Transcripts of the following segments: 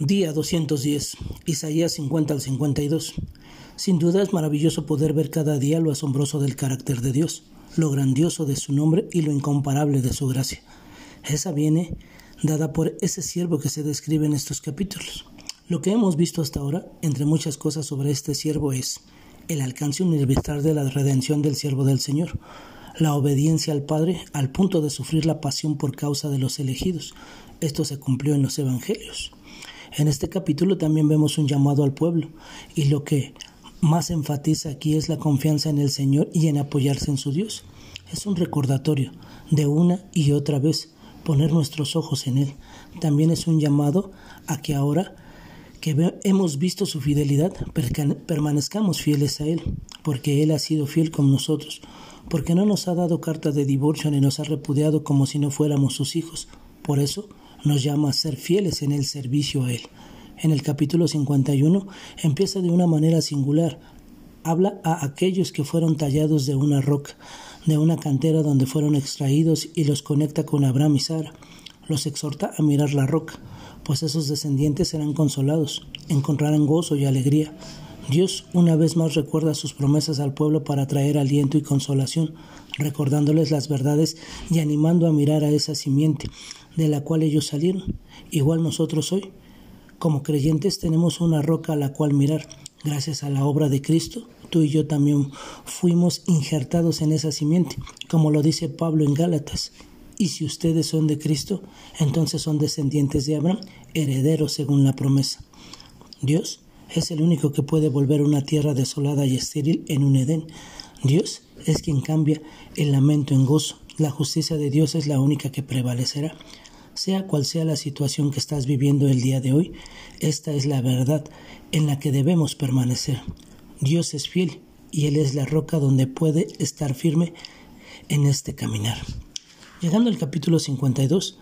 Día 210, Isaías 50 al 52. Sin duda es maravilloso poder ver cada día lo asombroso del carácter de Dios, lo grandioso de su nombre y lo incomparable de su gracia. Esa viene dada por ese siervo que se describe en estos capítulos. Lo que hemos visto hasta ahora, entre muchas cosas sobre este siervo, es el alcance universal de la redención del siervo del Señor, la obediencia al Padre al punto de sufrir la pasión por causa de los elegidos. Esto se cumplió en los Evangelios. En este capítulo también vemos un llamado al pueblo y lo que más enfatiza aquí es la confianza en el Señor y en apoyarse en su Dios. Es un recordatorio de una y otra vez poner nuestros ojos en Él. También es un llamado a que ahora que hemos visto su fidelidad, permanezcamos fieles a Él, porque Él ha sido fiel con nosotros, porque no nos ha dado carta de divorcio ni nos ha repudiado como si no fuéramos sus hijos. Por eso, nos llama a ser fieles en el servicio a Él. En el capítulo 51 empieza de una manera singular. Habla a aquellos que fueron tallados de una roca, de una cantera donde fueron extraídos y los conecta con Abraham y Sara. Los exhorta a mirar la roca, pues esos descendientes serán consolados, encontrarán gozo y alegría. Dios una vez más recuerda sus promesas al pueblo para traer aliento y consolación, recordándoles las verdades y animando a mirar a esa simiente de la cual ellos salieron. Igual nosotros hoy, como creyentes, tenemos una roca a la cual mirar. Gracias a la obra de Cristo, tú y yo también fuimos injertados en esa simiente, como lo dice Pablo en Gálatas. Y si ustedes son de Cristo, entonces son descendientes de Abraham, herederos según la promesa. Dios es el único que puede volver una tierra desolada y estéril en un Edén. Dios es quien cambia el lamento en gozo. La justicia de Dios es la única que prevalecerá. Sea cual sea la situación que estás viviendo el día de hoy, esta es la verdad en la que debemos permanecer. Dios es fiel y Él es la roca donde puede estar firme en este caminar. Llegando al capítulo 52,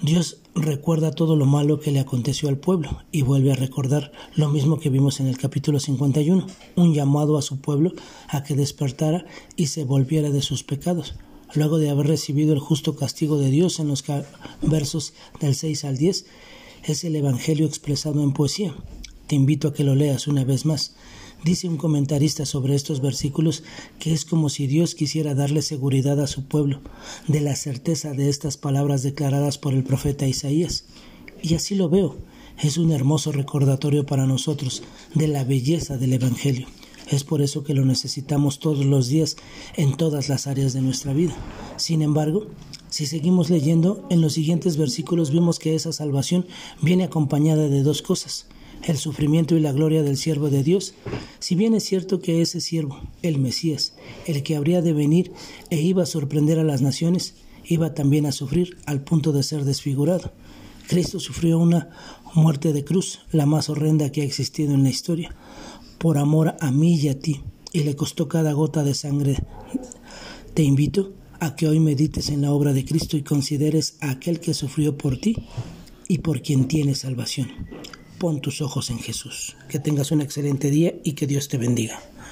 Dios recuerda todo lo malo que le aconteció al pueblo y vuelve a recordar lo mismo que vimos en el capítulo 51, un llamado a su pueblo a que despertara y se volviera de sus pecados, luego de haber recibido el justo castigo de Dios en los versos del 6 al 10, es el Evangelio expresado en poesía. Te invito a que lo leas una vez más. Dice un comentarista sobre estos versículos que es como si Dios quisiera darle seguridad a su pueblo de la certeza de estas palabras declaradas por el profeta Isaías. Y así lo veo. Es un hermoso recordatorio para nosotros de la belleza del Evangelio. Es por eso que lo necesitamos todos los días en todas las áreas de nuestra vida. Sin embargo, si seguimos leyendo, en los siguientes versículos vemos que esa salvación viene acompañada de dos cosas el sufrimiento y la gloria del siervo de Dios, si bien es cierto que ese siervo, el Mesías, el que habría de venir e iba a sorprender a las naciones, iba también a sufrir al punto de ser desfigurado. Cristo sufrió una muerte de cruz, la más horrenda que ha existido en la historia, por amor a mí y a ti, y le costó cada gota de sangre. Te invito a que hoy medites en la obra de Cristo y consideres a aquel que sufrió por ti y por quien tiene salvación. Pon tus ojos en Jesús. Que tengas un excelente día y que Dios te bendiga.